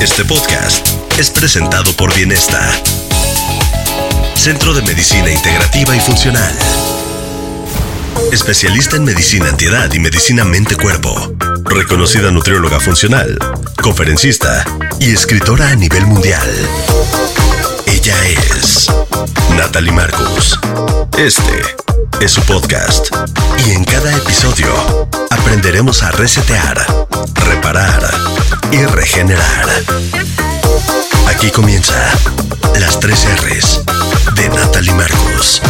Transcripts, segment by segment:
Este podcast es presentado por Bienesta, Centro de Medicina Integrativa y Funcional. Especialista en medicina antiedad y medicina mente-cuerpo. Reconocida nutrióloga funcional, conferencista y escritora a nivel mundial. Ella es Natalie Marcus. Este es su podcast. Y en cada episodio aprenderemos a resetear, reparar y regenerar. Aquí comienza las tres R's de Natalie Marcus.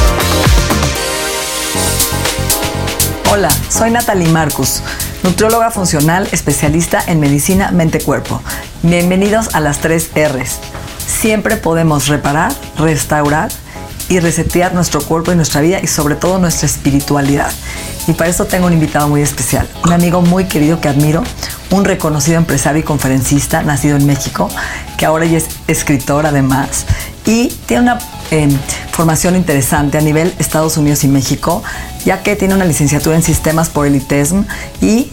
Hola, soy Natalie Marcus, nutrióloga funcional especialista en medicina mente-cuerpo. Bienvenidos a las tres R's. Siempre podemos reparar, restaurar y resetear nuestro cuerpo y nuestra vida y sobre todo nuestra espiritualidad. Y para eso tengo un invitado muy especial, un amigo muy querido que admiro, un reconocido empresario y conferencista nacido en México, que ahora ya es escritor además y tiene una eh, formación interesante a nivel Estados Unidos y México, ya que tiene una licenciatura en sistemas por el ITESM y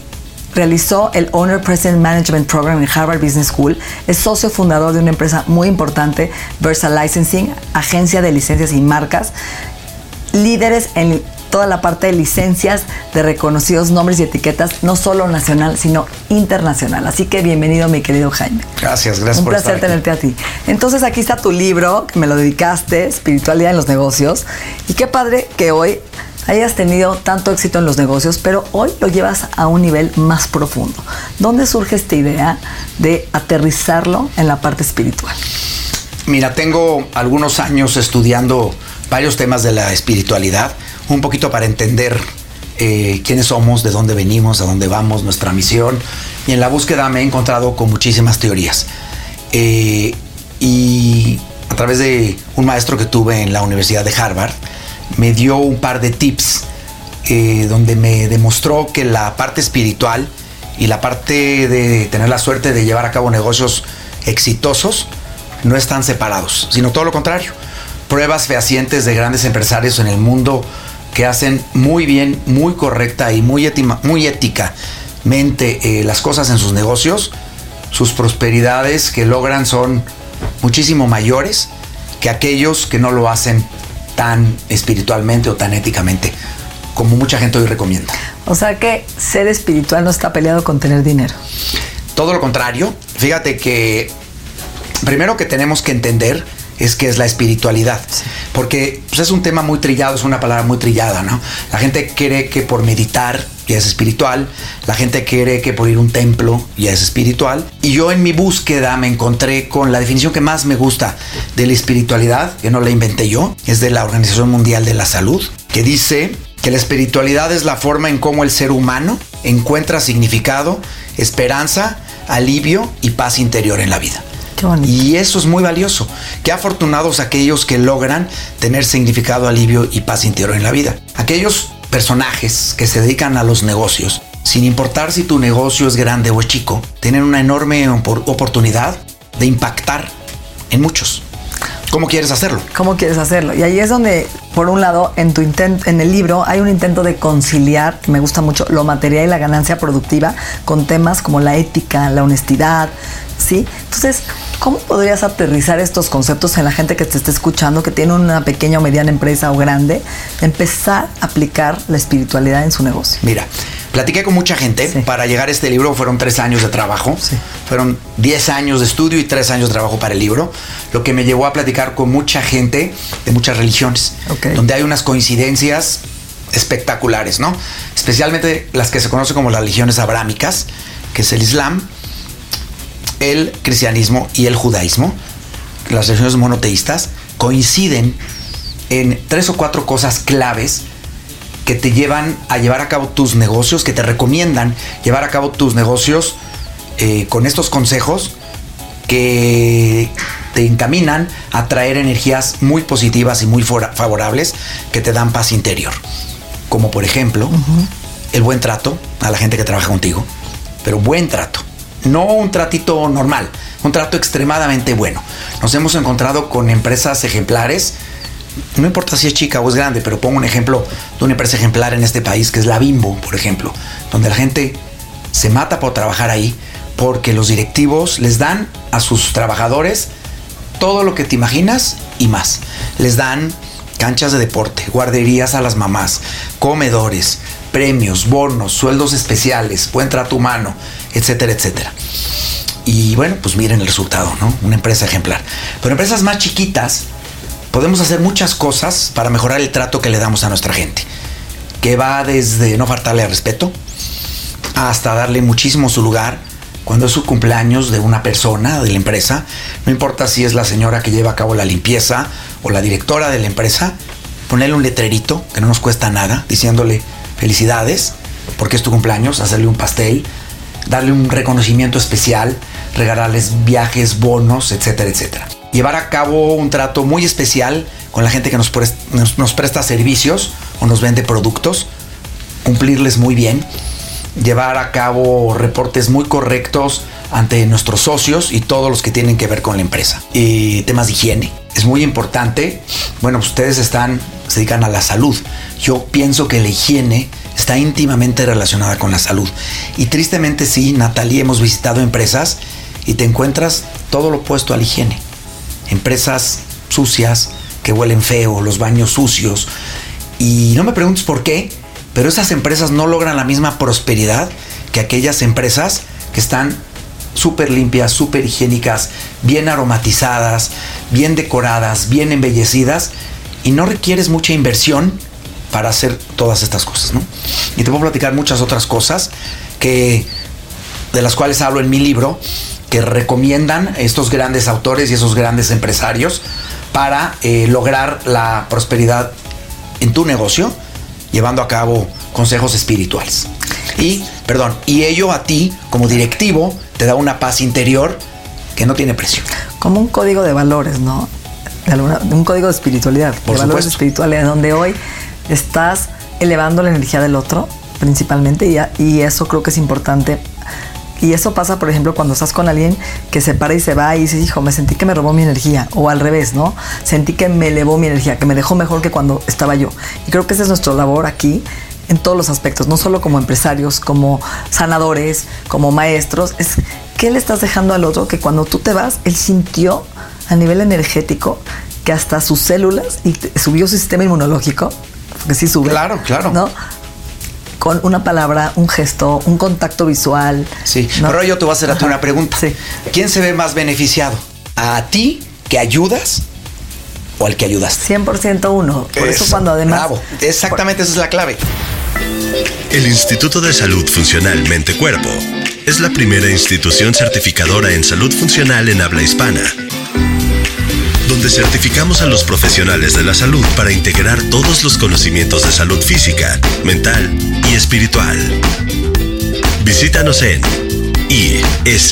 realizó el Owner President Management Program en Harvard Business School. Es socio fundador de una empresa muy importante, Versa Licensing, agencia de licencias y marcas, líderes en toda la parte de licencias de reconocidos nombres y etiquetas, no solo nacional, sino internacional. Así que bienvenido, mi querido Jaime. Gracias, gracias Un por placer estar aquí. tenerte a ti. Entonces aquí está tu libro, que me lo dedicaste, Espiritualidad en los negocios. Y qué padre que hoy hayas tenido tanto éxito en los negocios, pero hoy lo llevas a un nivel más profundo. ¿Dónde surge esta idea de aterrizarlo en la parte espiritual? Mira, tengo algunos años estudiando varios temas de la espiritualidad, un poquito para entender eh, quiénes somos, de dónde venimos, a dónde vamos, nuestra misión. Y en la búsqueda me he encontrado con muchísimas teorías. Eh, y a través de un maestro que tuve en la Universidad de Harvard, me dio un par de tips eh, donde me demostró que la parte espiritual y la parte de tener la suerte de llevar a cabo negocios exitosos no están separados, sino todo lo contrario. Pruebas fehacientes de grandes empresarios en el mundo que hacen muy bien, muy correcta y muy, étima- muy éticamente eh, las cosas en sus negocios, sus prosperidades que logran son muchísimo mayores que aquellos que no lo hacen tan espiritualmente o tan éticamente como mucha gente hoy recomienda. O sea que ser espiritual no está peleado con tener dinero. Todo lo contrario, fíjate que primero que tenemos que entender es que es la espiritualidad, porque pues, es un tema muy trillado, es una palabra muy trillada, ¿no? La gente cree que por meditar ya es espiritual, la gente cree que por ir a un templo ya es espiritual, y yo en mi búsqueda me encontré con la definición que más me gusta de la espiritualidad, que no la inventé yo, es de la Organización Mundial de la Salud, que dice que la espiritualidad es la forma en cómo el ser humano encuentra significado, esperanza, alivio y paz interior en la vida. Y eso es muy valioso. Qué afortunados aquellos que logran tener significado, alivio y paz interior en la vida. Aquellos personajes que se dedican a los negocios, sin importar si tu negocio es grande o chico, tienen una enorme opor- oportunidad de impactar en muchos. ¿Cómo quieres hacerlo? ¿Cómo quieres hacerlo? Y ahí es donde, por un lado, en tu intento, en el libro hay un intento de conciliar, me gusta mucho, lo material y la ganancia productiva con temas como la ética, la honestidad, ¿sí? Entonces, ¿cómo podrías aterrizar estos conceptos en la gente que te esté escuchando, que tiene una pequeña o mediana empresa o grande, empezar a aplicar la espiritualidad en su negocio? Mira, platiqué con mucha gente. Sí. Para llegar a este libro fueron tres años de trabajo. Sí. Fueron 10 años de estudio y tres años de trabajo para el libro. Lo que me llevó a platicar con mucha gente de muchas religiones. Ok. Donde hay unas coincidencias espectaculares, ¿no? Especialmente las que se conocen como las religiones abrámicas, que es el Islam, el cristianismo y el judaísmo, las religiones monoteístas, coinciden en tres o cuatro cosas claves que te llevan a llevar a cabo tus negocios, que te recomiendan llevar a cabo tus negocios eh, con estos consejos que te encaminan a traer energías muy positivas y muy favorables que te dan paz interior. Como por ejemplo, el buen trato a la gente que trabaja contigo, pero buen trato, no un tratito normal, un trato extremadamente bueno. Nos hemos encontrado con empresas ejemplares, no importa si es chica o es grande, pero pongo un ejemplo de una empresa ejemplar en este país, que es la Bimbo, por ejemplo, donde la gente se mata por trabajar ahí, porque los directivos les dan a sus trabajadores todo lo que te imaginas y más. Les dan canchas de deporte, guarderías a las mamás, comedores, premios, bonos, sueldos especiales, buen trato humano, etcétera, etcétera. Y bueno, pues miren el resultado, ¿no? Una empresa ejemplar. Pero empresas más chiquitas podemos hacer muchas cosas para mejorar el trato que le damos a nuestra gente. Que va desde no faltarle al respeto hasta darle muchísimo su lugar cuando es su cumpleaños de una persona de la empresa. No importa si es la señora que lleva a cabo la limpieza o la directora de la empresa. Ponerle un letrerito que no nos cuesta nada diciéndole felicidades porque es tu cumpleaños, hacerle un pastel, darle un reconocimiento especial, regalarles viajes, bonos, etcétera, etcétera. Llevar a cabo un trato muy especial con la gente que nos, presta, servicios o nos vende productos, cumplirles muy bien, llevar a cabo reportes muy correctos ante nuestros socios y todos los que tienen que ver con la empresa. Y temas de higiene. Es muy importante. Bueno, pues ustedes están, se dedican a la salud. Yo pienso que la higiene está íntimamente relacionada con la salud. Y tristemente sí, Natalie, hemos visitado empresas y te encuentras todo lo opuesto a la higiene. Empresas sucias, que huelen feo, los baños sucios. Y no me preguntes por qué, pero esas empresas no logran la misma prosperidad que aquellas empresas que están súper limpias, súper higiénicas, bien aromatizadas, bien decoradas, bien embellecidas y no requieres mucha inversión para hacer todas estas cosas, ¿no? Y te puedo platicar muchas otras cosas que de las cuales hablo en mi libro que recomiendan estos grandes autores y esos grandes empresarios para eh, lograr la prosperidad en tu negocio, llevando a cabo consejos espirituales. Y, perdón, y ello a ti como directivo te da una paz interior que no tiene precio. Como un código de valores, ¿no? un código de espiritualidad, Por de valores espirituales, donde hoy estás elevando la energía del otro, principalmente, y, y eso creo que es importante y eso pasa, por ejemplo, cuando estás con alguien que se para y se va y dices, hijo, me sentí que me robó mi energía. O al revés, ¿no? Sentí que me elevó mi energía, que me dejó mejor que cuando estaba yo. Y creo que esa es nuestra labor aquí en todos los aspectos, no solo como empresarios, como sanadores, como maestros. Es qué le estás dejando al otro que cuando tú te vas, él sintió a nivel energético que hasta sus células y subió su sistema inmunológico, porque sí sube. Claro, claro. ¿no? Con una palabra, un gesto, un contacto visual. Sí, pero yo te voy a hacer a ti una pregunta. Sí. ¿Quién se ve más beneficiado? ¿A ti que ayudas o al que ayudaste? 100% uno. Por eso, cuando además... Bravo, exactamente esa es la clave. El Instituto de Salud Funcional Mente Cuerpo es la primera institución certificadora en salud funcional en habla hispana donde certificamos a los profesionales de la salud para integrar todos los conocimientos de salud física, mental y espiritual. Visítanos en isfmc.mx.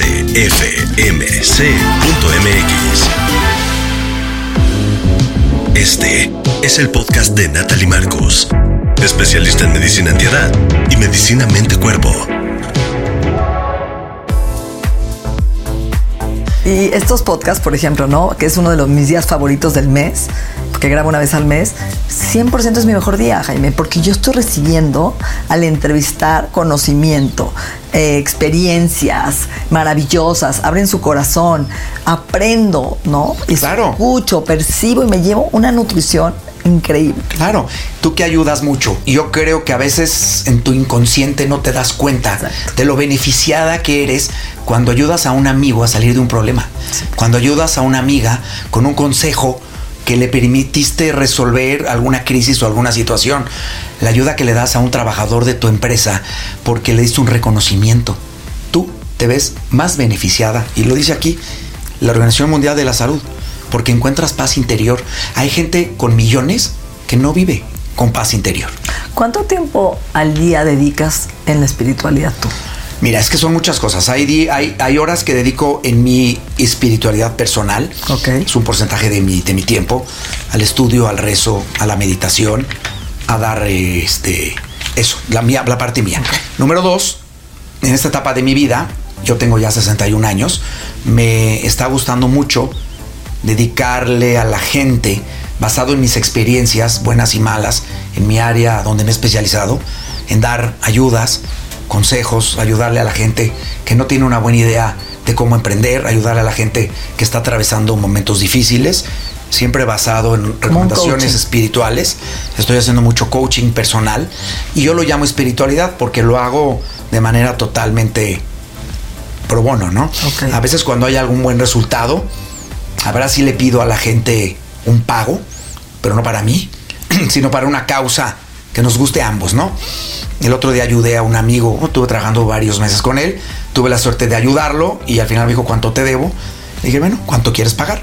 Este es el podcast de Natalie Marcus, especialista en medicina antiedad y medicina mente-cuerpo Y estos podcasts, por ejemplo, ¿no? Que es uno de los, mis días favoritos del mes, porque grabo una vez al mes, 100% es mi mejor día, Jaime, porque yo estoy recibiendo al entrevistar conocimiento, eh, experiencias maravillosas, abren su corazón, aprendo, ¿no? Claro. Escucho, percibo y me llevo una nutrición increíble. Claro, tú que ayudas mucho. Y yo creo que a veces en tu inconsciente no te das cuenta de lo beneficiada que eres cuando ayudas a un amigo a salir de un problema. Cuando ayudas a una amiga con un consejo que le permitiste resolver alguna crisis o alguna situación. La ayuda que le das a un trabajador de tu empresa porque le diste un reconocimiento. Tú te ves más beneficiada. Y lo dice aquí la Organización Mundial de la Salud porque encuentras paz interior. Hay gente con millones que no vive con paz interior. ¿Cuánto tiempo al día dedicas en la espiritualidad tú? Mira, es que son muchas cosas. Hay, hay, hay horas que dedico en mi espiritualidad personal. Ok. Es un porcentaje de mi, de mi tiempo. Al estudio, al rezo, a la meditación, a dar este, eso, la, mía, la parte mía. Número dos, en esta etapa de mi vida, yo tengo ya 61 años, me está gustando mucho dedicarle a la gente, basado en mis experiencias, buenas y malas, en mi área donde me he especializado, en dar ayudas, consejos, ayudarle a la gente que no tiene una buena idea de cómo emprender, ayudarle a la gente que está atravesando momentos difíciles, siempre basado en recomendaciones espirituales. Estoy haciendo mucho coaching personal y yo lo llamo espiritualidad porque lo hago de manera totalmente pro bono, ¿no? A veces cuando hay algún buen resultado, habrá sí le pido a la gente un pago, pero no para mí, sino para una causa que nos guste a ambos, ¿no? El otro día ayudé a un amigo, estuve trabajando varios meses con él, tuve la suerte de ayudarlo y al final me dijo cuánto te debo. Le dije, bueno, ¿cuánto quieres pagar?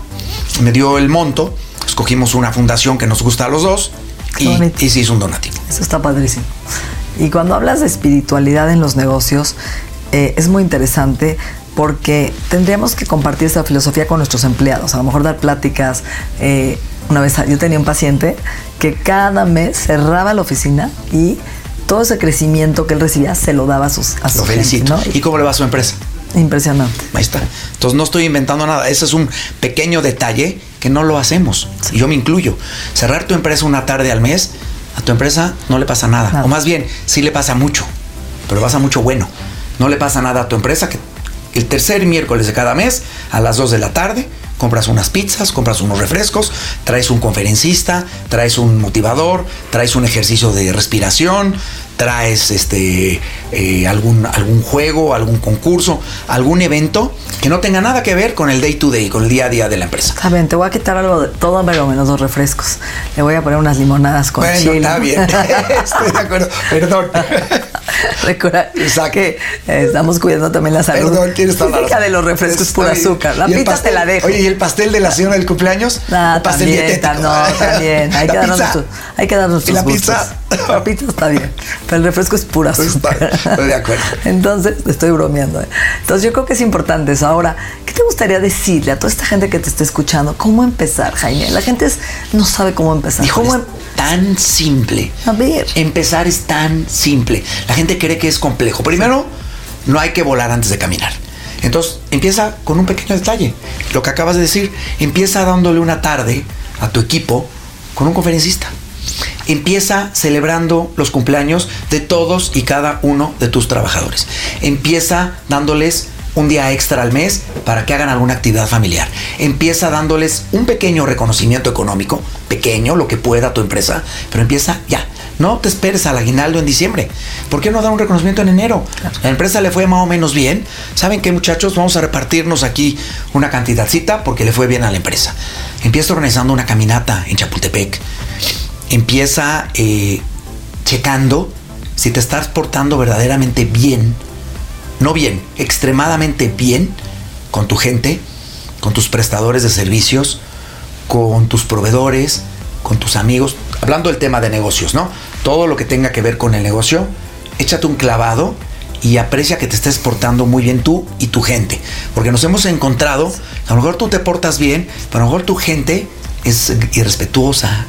Me dio el monto, escogimos una fundación que nos gusta a los dos y, y se hizo un donativo. Eso está padrísimo. Y cuando hablas de espiritualidad en los negocios, eh, es muy interesante porque tendríamos que compartir esta filosofía con nuestros empleados, a lo mejor dar pláticas. eh, una vez yo tenía un paciente que cada mes cerraba la oficina y todo ese crecimiento que él recibía se lo daba a sus a Lo gente, felicito. ¿no? ¿Y cómo le va a su empresa? Impresionante. Ahí está. Entonces no estoy inventando nada. Ese es un pequeño detalle que no lo hacemos. Y yo me incluyo. Cerrar tu empresa una tarde al mes, a tu empresa no le pasa nada. Nada. O más bien, sí le pasa mucho. Pero pasa mucho bueno. No le pasa nada a tu empresa que el tercer miércoles de cada mes, a las 2 de la tarde, compras unas pizzas, compras unos refrescos, traes un conferencista, traes un motivador, traes un ejercicio de respiración, traes este eh, algún, algún juego, algún concurso, algún evento que no tenga nada que ver con el day to day, con el día a día de la empresa. Saben, te voy a quitar algo de todo, pero menos dos refrescos. Le voy a poner unas limonadas con Bueno, chile. está bien. Estoy de acuerdo. Perdón. Recuerda Exacto. que eh, estamos cuidando también la salud Perdón, física de los refrescos Está pura bien. azúcar. La ¿Y el pizza pastel? te la dejo. Oye, ¿y el pastel de la señora del cumpleaños? Ah, ¿O pastel también, dietético? no, también. Hay que, ¿La darnos hay que darnos ¿Y la nuestros pizza? gustos. La pizza está bien, el refresco es pura Pues azúcar. estoy de acuerdo. Entonces, estoy bromeando. ¿eh? Entonces, yo creo que es importante eso. Ahora, ¿qué te gustaría decirle a toda esta gente que te está escuchando? ¿Cómo empezar, Jaime? La gente es- no sabe cómo empezar. Híjole, ¿Cómo es em- tan simple. A ver. Empezar es tan simple. La gente cree que es complejo. Primero, no hay que volar antes de caminar. Entonces, empieza con un pequeño detalle. Lo que acabas de decir, empieza dándole una tarde a tu equipo con un conferencista. Empieza celebrando los cumpleaños de todos y cada uno de tus trabajadores. Empieza dándoles un día extra al mes para que hagan alguna actividad familiar. Empieza dándoles un pequeño reconocimiento económico, pequeño, lo que pueda tu empresa, pero empieza ya. No te esperes al aguinaldo en diciembre. ¿Por qué no dar un reconocimiento en enero? La empresa le fue más o menos bien. ¿Saben qué, muchachos? Vamos a repartirnos aquí una cantidadcita porque le fue bien a la empresa. Empieza organizando una caminata en Chapultepec. Empieza eh, checando si te estás portando verdaderamente bien no bien, extremadamente bien con tu gente, con tus prestadores de servicios, con tus proveedores, con tus amigos, hablando del tema de negocios, ¿no? Todo lo que tenga que ver con el negocio, échate un clavado y aprecia que te estés portando muy bien tú y tu gente, porque nos hemos encontrado, a lo mejor tú te portas bien, pero a lo mejor tu gente es irrespetuosa,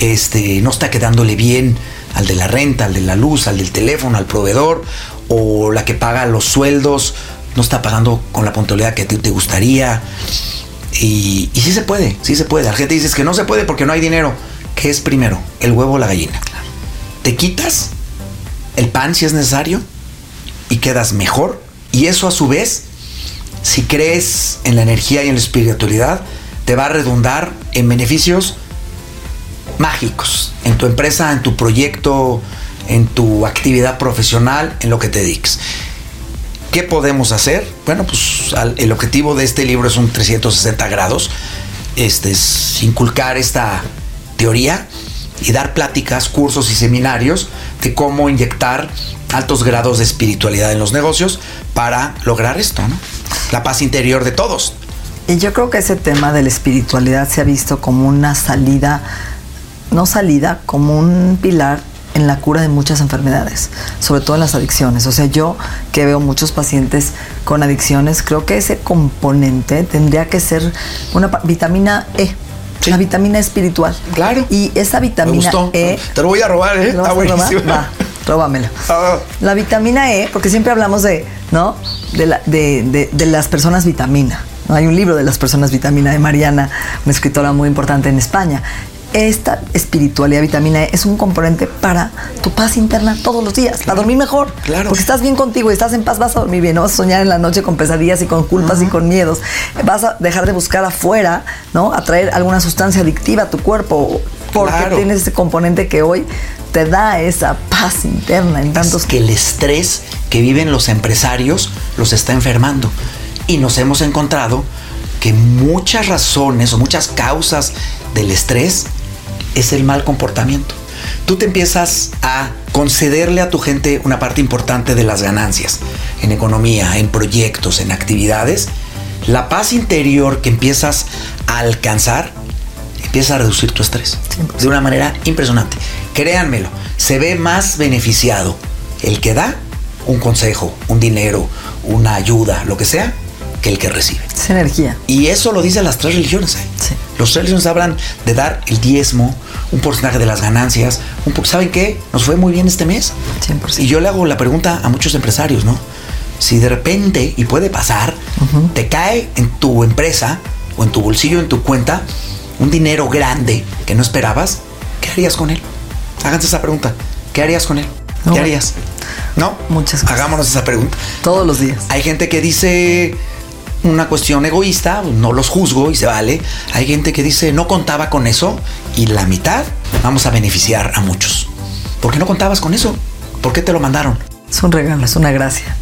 este, no está quedándole bien al de la renta, al de la luz, al del teléfono, al proveedor, o la que paga los sueldos, no está pagando con la puntualidad que te gustaría. Y, y sí se puede, sí se puede. La gente dice "Es que no se puede porque no hay dinero. ¿Qué es primero? ¿El huevo o la gallina? Te quitas el pan si es necesario y quedas mejor. Y eso a su vez, si crees en la energía y en la espiritualidad, te va a redundar en beneficios mágicos en tu empresa, en tu proyecto, en tu actividad profesional, en lo que te dediques. ¿Qué podemos hacer? Bueno, pues el objetivo de este libro es un 360 grados. Este es inculcar esta teoría y dar pláticas, cursos y seminarios de cómo inyectar altos grados de espiritualidad en los negocios para lograr esto, ¿no? La paz interior de todos. Y yo creo que ese tema de la espiritualidad se ha visto como una salida, no salida, como un pilar en la cura de muchas enfermedades, sobre todo en las adicciones. O sea, yo que veo muchos pacientes con adicciones, creo que ese componente tendría que ser una vitamina E. La vitamina espiritual. Claro. Y esa vitamina E. Te lo voy a robar, ¿eh? Está buenísimo. Va, róbamela. Ah. La vitamina E, porque siempre hablamos de, ¿no? De, la, de, de las personas vitamina. Hay un libro de las personas vitamina de Mariana, una escritora muy importante en España. Esta espiritualidad vitamina E es un componente para tu paz interna todos los días, para dormir mejor. Claro. Porque estás bien contigo y estás en paz, vas a dormir bien, no vas a soñar en la noche con pesadillas y con culpas y con miedos. Vas a dejar de buscar afuera, ¿no? Atraer alguna sustancia adictiva a tu cuerpo porque tienes ese componente que hoy te da esa paz interna en tantos que el estrés que viven los empresarios los está enfermando y nos hemos encontrado que muchas razones o muchas causas del estrés es el mal comportamiento. Tú te empiezas a concederle a tu gente una parte importante de las ganancias en economía, en proyectos, en actividades. La paz interior que empiezas a alcanzar empieza a reducir tu estrés de una manera impresionante. Créanmelo, se ve más beneficiado el que da un consejo, un dinero, una ayuda, lo que sea, que el que recibe. Es energía. Y eso lo dicen las tres religiones. ¿eh? Sí. Los tres religiones hablan de dar el diezmo, un porcentaje de las ganancias. Un ¿Saben qué? Nos fue muy bien este mes. 100%. Y yo le hago la pregunta a muchos empresarios, ¿no? Si de repente, y puede pasar, te cae en tu empresa o en tu bolsillo, en tu cuenta, un dinero grande que no esperabas, ¿qué harías con él? Háganse esa pregunta. ¿Qué harías con él? ¿Qué harías? ¿No? Muchas cosas. Hagámonos esa pregunta. Todos los días. Hay gente que dice, una cuestión egoísta, no los juzgo y se vale. Hay gente que dice no contaba con eso y la mitad vamos a beneficiar a muchos. ¿Por qué no contabas con eso? ¿Por qué te lo mandaron? Es un regalo, es una gracia.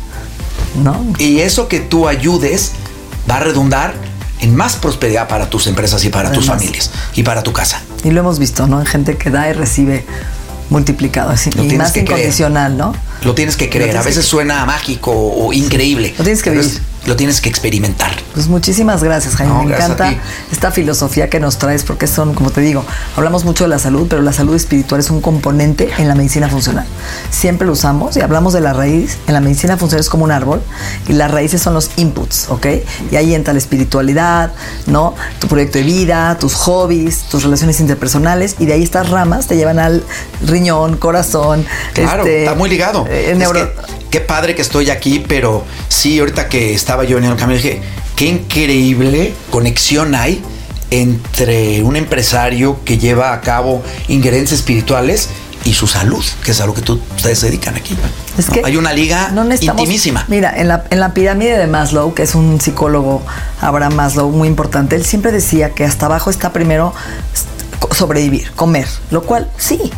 ¿No? Y eso que tú ayudes va a redundar en más prosperidad para tus empresas y para tus familias y para tu casa. Y lo hemos visto, ¿no? En gente que da y recibe multiplicado, así, y más incondicional, ¿no? Lo tienes que creer. A veces suena mágico o increíble. Lo tienes que vivir lo tienes que experimentar. Pues muchísimas gracias, Jaime. Me encanta esta filosofía que nos traes porque son, como te digo, hablamos mucho de la salud, pero la salud espiritual es un componente en la medicina funcional. Siempre lo usamos y hablamos de la raíz. En la medicina funcional es como un árbol y las raíces son los inputs, ¿ok? Y ahí entra la espiritualidad, ¿no? Tu proyecto de vida, tus hobbies, tus relaciones interpersonales y de ahí estas ramas te llevan al riñón, corazón. Claro, este, está muy ligado. Eh, qué padre que estoy aquí, pero sí, ahorita que estaba yo en el camino dije, qué increíble conexión hay entre un empresario que lleva a cabo injerencias espirituales y su salud, que es a lo que tú, ustedes se dedican aquí. Es que hay una liga intimísima. Mira, en la, en la pirámide de Maslow, que es un psicólogo, Abraham Maslow, muy importante, él siempre decía que hasta abajo está primero sobrevivir, comer, lo cual sí,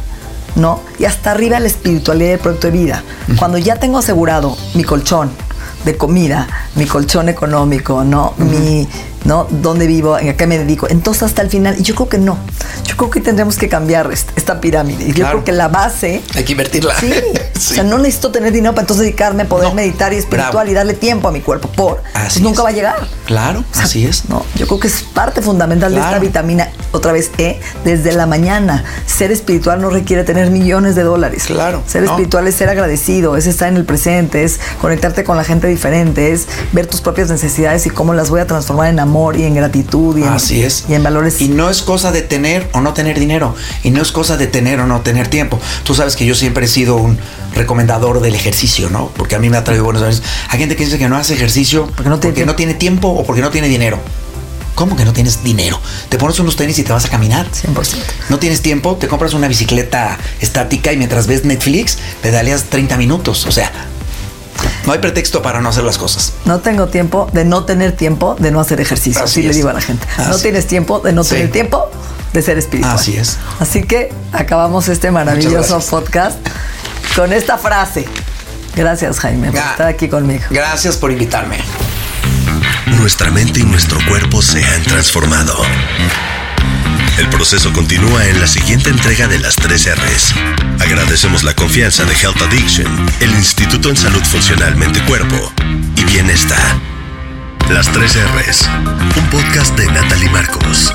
¿no? Y hasta arriba la espiritualidad del proyecto de vida. Cuando ya tengo asegurado mi colchón de comida, mi colchón económico, ¿no? Mi ¿no? ¿Dónde vivo? ¿A qué me dedico? Entonces hasta el final, yo creo que no. Creo que tendremos que cambiar esta pirámide. Y yo creo que la base... Hay que invertirla. Sí. O sea, no necesito tener dinero para entonces dedicarme a poder meditar y espiritual y darle tiempo a mi cuerpo. Por. Así nunca va a llegar. Claro, así es. No, yo creo que es parte fundamental de esta vitamina, otra vez E, desde la mañana. Ser espiritual no requiere tener millones de dólares. Claro. Ser espiritual es ser agradecido, es estar en el presente, es conectarte con la gente diferente, es ver tus propias necesidades y cómo las voy a transformar en amor amor y en gratitud y en, Así es. y en valores. Y no es cosa de tener o no tener dinero. Y no es cosa de tener o no tener tiempo. Tú sabes que yo siempre he sido un recomendador del ejercicio, ¿no? Porque a mí me ha traído buenos años. Hay gente que dice que no hace ejercicio porque no tiene, no tiene tiempo o porque no tiene dinero. ¿Cómo que no tienes dinero? Te pones unos tenis y te vas a caminar. 100%. No tienes tiempo, te compras una bicicleta estática y mientras ves Netflix, pedaleas 30 minutos. O sea, no hay pretexto para no hacer las cosas. No tengo tiempo de no tener tiempo de no hacer ejercicio. Así, le digo a la gente. no tienes tiempo de no tener tiempo de ser espiritual. Así es. Así que acabamos este maravilloso podcast con esta frase. Gracias, Jaime, por estar aquí conmigo. Gracias por invitarme. Nuestra mente y nuestro cuerpo se han transformado. El proceso continúa en la siguiente entrega de las 3 R's. Agradecemos la confianza de Health Addiction, el Instituto en Salud Funcional Mente Cuerpo y Bienestar. Las 3 R's, un podcast de Natalie Marcos.